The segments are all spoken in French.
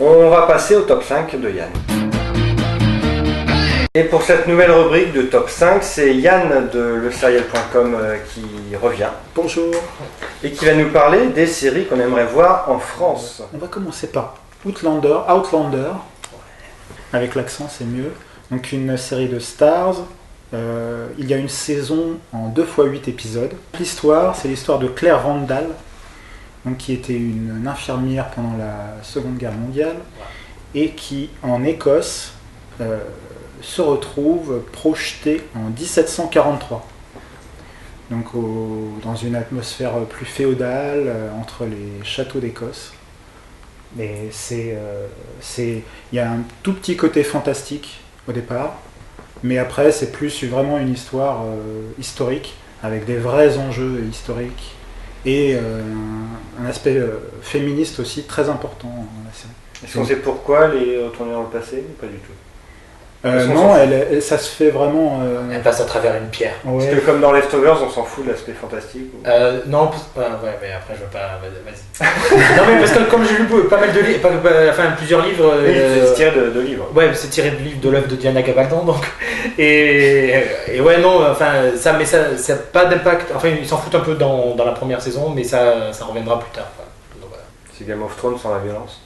On va passer au top 5 de Yann. Et pour cette nouvelle rubrique de top 5, c'est Yann de leserial.com euh, qui revient Bonjour. et qui va nous parler des séries qu'on aimerait voir en France. On va commencer par Outlander, Outlander. Avec l'accent, c'est mieux. Donc une série de Stars. Euh, il y a une saison en 2 x 8 épisodes. L'histoire, c'est l'histoire de Claire Randall, donc, qui était une, infirmière pendant la Seconde Guerre mondiale et qui, en Écosse, euh, se retrouve projetée en 1743. Donc dans une atmosphère plus féodale euh, entre les châteaux d'Écosse. C'est, euh, c'est, il y a un tout petit côté fantastique au départ, mais après c'est plus vraiment une histoire historique avec des vrais enjeux historiques et euh, un, un aspect euh, féministe aussi très important dans la série. Est-ce qu'on sait pourquoi elle est retournée dans le passé ou Pas du tout? Euh, non, sorties. elle, elle- ça se fait vraiment. euh, Elle passe à travers une pierre. ouais. Parce que comme dans Leftovers, on s'en fout de l'aspect fantastique. ou- Euh, non, ouais, mais après je veux pas. Vas-y. non, mais parce que comme j'ai lu pas mal de livres, enfin plusieurs livres. Oui, euh, c'est tiré de, de livres. Ouais, c'est tiré de livre de l'œuvre de Diana Gabaldon, donc. Et, et ouais, non, enfin, ça, mais ça, ça a pas d'impact. Enfin, ils s'en foutent un peu dans, dans la première saison, mais ça, ça reviendra plus tard. C'est Game of Thrones sans la violence.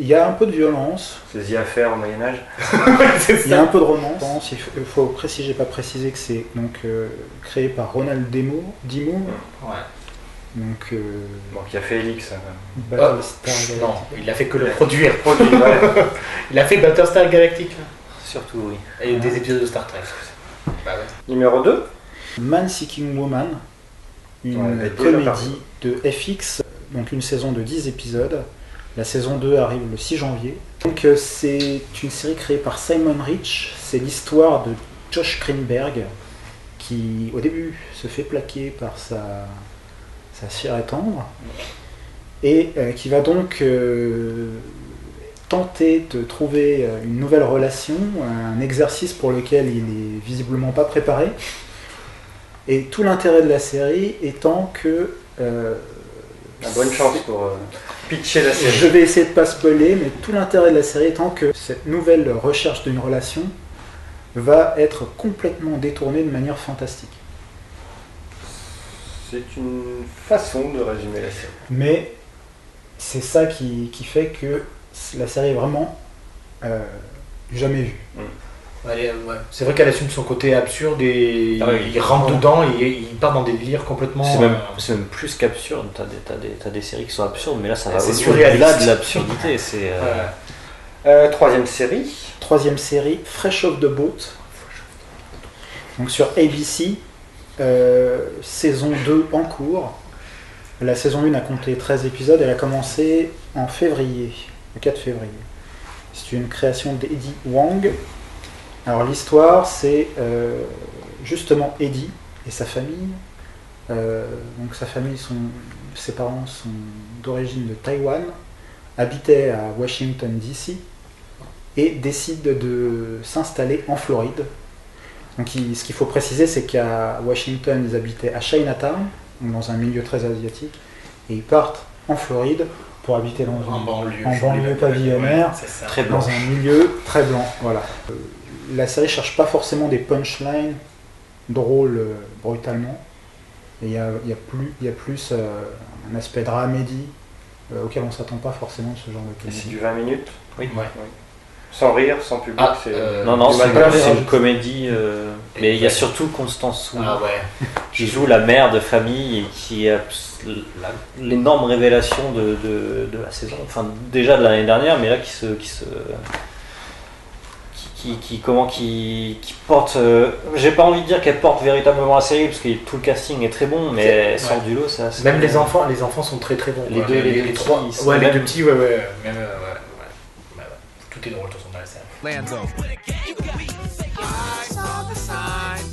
Il y a un peu de violence, C'est The Affair au Moyen-Âge. il y a un peu de romance. Il faut, il faut préciser, j'ai pas précisé que c'est donc euh, créé par Ronald Demo, Dimo, Ouais. donc euh, Bon, qui a fait Elix. hein. Battlestar Non, il a fait que le produire. Produit, ouais. Il a fait Battlestar Galactica Surtout, oui. et des épisodes de Star Trek. Bah ouais. Numéro 2. Man Seeking Woman, une Ouais, comédie de FX, donc une saison de 10 épisodes. La saison 2 arrive le 6 janvier. Donc euh, c'est une série créée par Simon Rich. C'est l'histoire de Josh Greenberg qui au début se fait plaquer par sa, sa chair et tendre et euh, qui va donc euh, tenter de trouver une nouvelle relation, un exercice pour lequel il est visiblement pas préparé. Et tout l'intérêt de la série étant que La bonne chance pour pitcher la série. je vais essayer de pas spoiler, mais tout l'intérêt de la série étant que cette nouvelle recherche d'une relation va être complètement détournée de manière fantastique. C'est une façon de résumer la série. Mais c'est ça qui, qui fait que la série est vraiment euh, jamais vue. Est- ouais. C'est vrai qu'elle assume son côté absurde et Ah il rentre dedans et il part dans des délires complètement. C'est même, euh, c'est même plus qu'absurde. T'as des, t'as des, t'as des séries qui sont absurdes, mais là, ça Ah, va au-delà de l'absurdité. C'est. euh, voilà. Euh, troisième série. Troisième série, Fresh Off the Boat. Donc sur ABC, euh, saison 2 en cours. La saison 1 a compté 13 épisodes, elle a commencé en février, le 4 février. C'est une création d'Eddie Wang. Alors l'histoire, c'est euh, justement Eddie et sa famille. Euh, donc sa famille, ses parents sont d'origine de Taïwan, habitaient à Washington DC et décident de s'installer en Floride. Donc ce qu'il faut préciser, c'est qu'à Washington, ils habitaient à Chinatown, dans un milieu très asiatique, et ils partent en Floride pour habiter dans En une- banlieue. en banlieue pavillonnaire, Ouais, c'est ça. Très dans un milieu très blanc. Voilà. Euh, La série cherche pas forcément des punchlines drôles euh, brutalement. Et Il y a, y a plus, il y a plus euh, un aspect dramédie euh, auquel on s'attend pas forcément de ce genre de Et c'est comédie. du 20 minutes? Oui. Ouais. Sans rire, sans public. Ah, c'est... euh, Non, non, c'est une, les comédie. euh, mais il y a surtout Constance Wu Ah ouais. qui joue la mère de famille et qui est l'énorme révélation de, de, de la saison. Enfin, déjà de l'année dernière, mais là qui se. Qui se qui, qui, comment qui, qui porte euh, j'ai pas envie de dire qu'elle porte véritablement la série parce que tout le casting est très bon mais elle sort Ouais. du lot ça Même les enfants, les enfants sont très très bons. Les quoi. deux- les trois. petits, ils sont Ouais, les deux petits, ouais, ouais. Même, ouais, ouais. Ouais. Série. Lando. I saw the sign,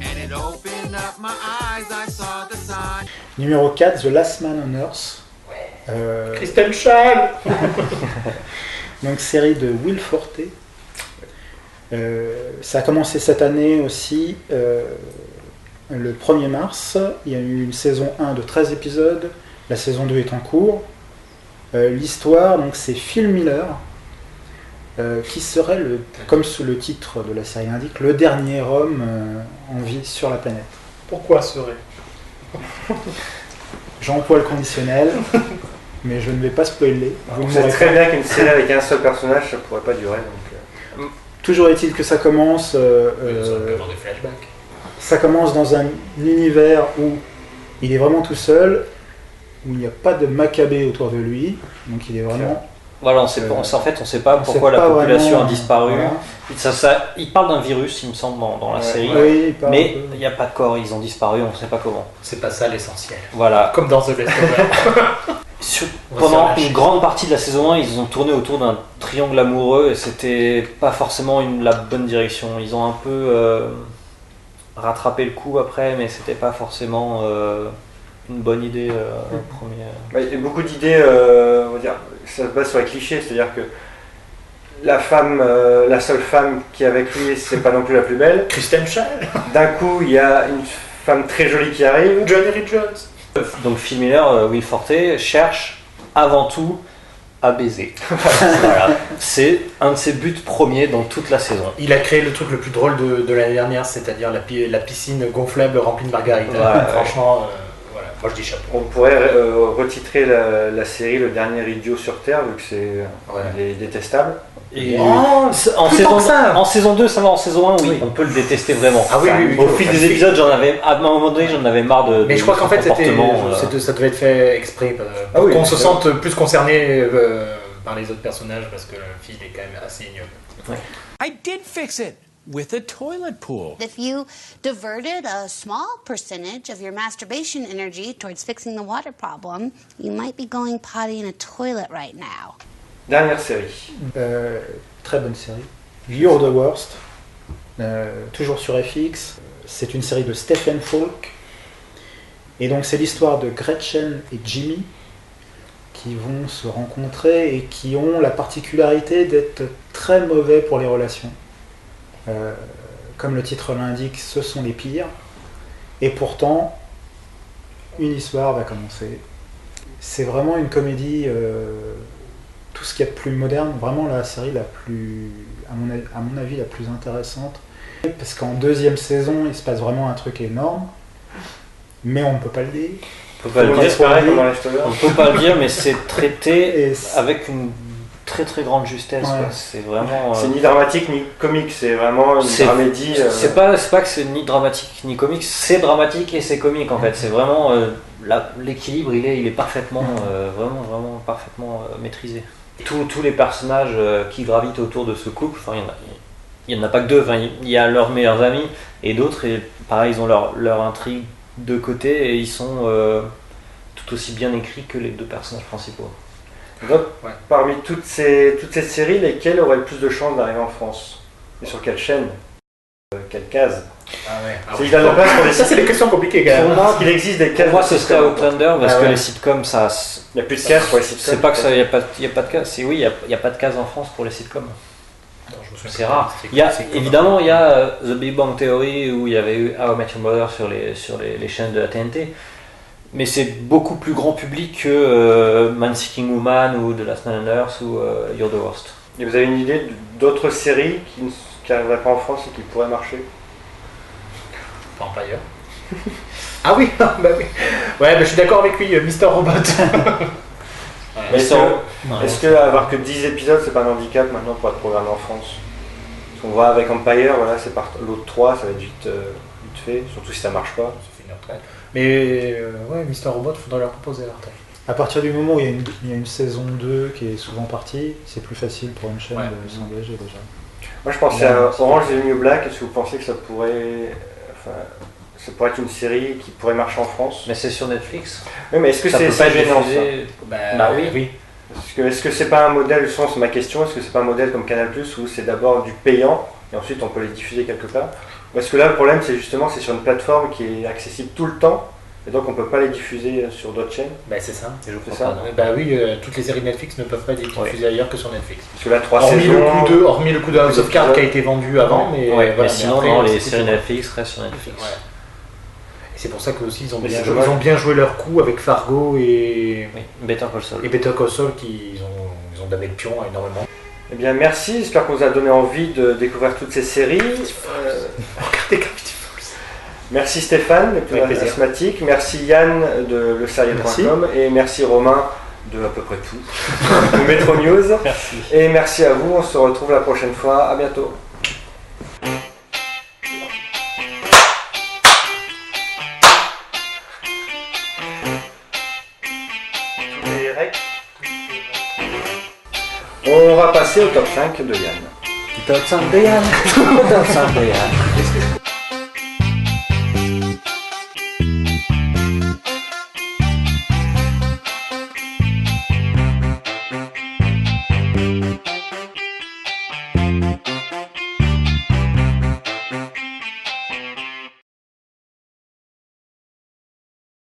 and it opened up my eyes. I saw the sign. Numéro 4, The Last Man on Earth. Euh, Kristen Schaal donc série de Will Forte. Euh, ça a commencé cette année aussi, euh, le 1er mars. Il y a eu une saison 1 de 13 épisodes, La saison 2 est en cours. Euh, L'histoire, donc c'est Phil Miller, euh, qui serait, le, comme sous le titre de la série l'indique, le dernier homme euh, en vie sur la planète. Pourquoi serait J'emploie le conditionnel, mais je ne vais pas spoiler. Vous ne sait m'aurez très bien qu'une série avec un seul personnage, ça pourrait pas durer. Donc, euh, Toujours est-il que ça commence, euh, euh, ça commence dans un univers où il est vraiment tout seul, où il n'y a pas de Maccabée autour de lui, donc il est vraiment. Voilà, on sait Euh, pas, on sait- en fait, on sait pas on pourquoi sait la population vraiment, a disparu. voilà. Ça, ça- il parle d'un virus, il me semble, dans, dans la Ouais. série. Oui, il parle Mais il n'y a pas de corps, ils ont disparu, on ne sait pas comment. C'est pas ça l'essentiel. Voilà. Comme dans The Last pendant une grande partie de la saison 1, ils ont tourné autour d'un triangle amoureux et c'était pas forcément une, la bonne direction. Ils ont un peu euh, rattrapé le coup après, mais c'était pas forcément euh, une bonne idée euh, première. bah, il y a beaucoup d'idées, euh, on va dire, ça se base sur les clichés, c'est-à-dire que la femme, euh, la seule femme qui est avec lui, c'est pas non plus la plus belle. Kristen Schaal, D'un coup, il y a une femme très jolie qui arrive. Johnny Lee Jones. Donc Phil Miller, euh, Will Forte, cherche avant tout à baiser. Voilà. C'est un de ses buts premiers dans toute la saison. Il a créé le truc le plus drôle de, de l'année dernière, c'est-à-dire la, pi- la piscine gonflable remplie de ouais. Franchement, euh, moi je dis chapeau. On pourrait euh, retitrer la, la série Le dernier idiot sur Terre, vu que c'est Ouais. il est détestable. Et Oh, en, plus saison, ça. en saison 2, ça va, en saison 1, oui, Oui. on peut le détester vraiment. Ah oui, oui, oui. Au fil des épisodes, j'en avais, à un moment donné, j'en avais marre de. Mais de je crois qu'en fait, euh. ça devait être fait exprès euh, Ah qu'on se sente plus concerné euh, par les autres personnages parce que le fils est quand même assez ignoble. I did fix it with a toilet pool. If you diverted a small percentage of your masturbation energy towards fixing the water problem, you might be going potty in a toilet right now. Dernière série. Euh, très bonne série. You're the Worst, euh, toujours sur FX. C'est une série de Stephen Falk. Et donc c'est l'histoire de Gretchen et Jimmy qui vont se rencontrer et qui ont la particularité d'être très mauvais pour les relations. Euh, comme le titre l'indique, ce sont les pires. Et pourtant, une histoire va commencer. C'est vraiment une comédie, euh, tout ce qu'il y a de plus moderne, vraiment la série la plus, à mon, avis- à mon avis, la plus intéressante. Parce qu'en deuxième saison, il se passe vraiment un truc énorme, mais on ne peut pas le dire. On peut pas le dire. pareil. On peut pas le dire, mais c'est traité avec une très très grande justesse. Ouais. quoi. C'est vraiment. euh, C'est ni dramatique ni comique, c'est vraiment une dramédie. euh, C'est pas, c'est pas que c'est ni dramatique ni comique, c'est dramatique et c'est comique en fait. C'est vraiment euh, l'équilibre, il est, il est parfaitement, euh, vraiment, vraiment parfaitement euh, maîtrisé. Tous, tous les personnages euh, qui gravitent autour de ce couple, enfin il y en a, il y en a pas que deux. Enfin, il y a leurs meilleurs amis et d'autres et pareil ils ont leur, leur intrigue de côté et ils sont euh, tout aussi bien écrits que les deux personnages principaux. Donc, Ouais. parmi toutes ces, toutes ces séries, lesquelles auraient le plus de chances d'arriver en France Et sur quelle chaîne Euh, Quelle case Ah ouais. Ah la place pour les Ça, c'est des questions compliquées quand Pour même. moi, Est-ce qu'il existe des Pour cases moi, de ce serait Outlander parce Ah que ouais. les sitcoms, ça, Il n'y a plus de cases pour les sitcoms c'est pas que ça, il n'y a pas, y a pas de cas. C'est oui, il y a, a pas de case en France pour les sitcoms. C'est rare. Il y a, évidemment, il y a euh, The Big Bang Theory où il y avait eu How I Met Your Mother sur les, sur les, les chaînes de la TNT. Mais c'est beaucoup plus grand public que euh, Man Seeking Woman ou The Last Man on Earth ou euh, You're the Worst. Et vous avez une idée d'autres séries qui n'arriveraient pas en France et qui pourraient marcher? Vampire. ah oui, bah oui. Ouais, bah, je suis d'accord avec lui, euh, Mister Robot. Ouais. Est-ce que, que avoir que 10 épisodes, c'est pas un handicap maintenant pour être programmé en France? Parce qu'on voit avec Empire, voilà, c'est par l'autre 3, ça va être vite, euh, vite fait, surtout si ça marche pas. Une retraite. Mais euh, ouais, Mister Robot, faudrait leur proposer la retraite. À partir du moment où il y, a une, il y a une saison 2 qui est souvent partie, c'est plus facile pour une chaîne Ouais. de s'engager déjà. Moi je pensais Ouais, à Orange is New Black, est-ce que vous pensez que ça pourrait. Enfin, ça pourrait être une série qui pourrait marcher en France? Mais c'est sur Netflix. Oui, mais est-ce que c'est pas gênant ça? Bah, Bah oui. oui. Est-ce que c'est pas un modèle, justement c'est ma question, est-ce que c'est pas un modèle comme Canal où c'est d'abord du payant et ensuite on peut les diffuser quelque part Ou est-ce que là le problème c'est justement c'est sur une plateforme qui est accessible tout le temps et donc on peut pas les diffuser euh, sur d'autres chaînes Bah c'est ça. Et je crois ça. pas, Bah oui, euh, toutes les séries Netflix ne peuvent pas être diffusées ailleurs que sur Netflix. Parce que là trois Hormis saisons. le, coup de, hormis le coup de House of Cards qui a été vendu avant, mais, Ouais, voilà, mais sinon, après, non, c'est les séries Netflix restent sur Netflix. Ouais. Et c'est pour ça que aussi ils ont, bien joué, ils ont bien joué leur coup avec Fargo et, Oui, Better Call Saul. et Better Call Saul qui ils ont, ils ont donné le pion énormément. Eh bien, merci. J'espère qu'on vous a donné envie de découvrir toutes ces séries. Euh, merci Stéphane, le plus Avec plaisir. asthmatique. Merci Yann de leserrier.com. Et merci Romain de à peu près tout. de Metro News. Merci. Et merci à vous. On se retrouve la prochaine fois. À bientôt. Passer au top 5 de Yann. Top 5 de Yann. Top 5 de Yann.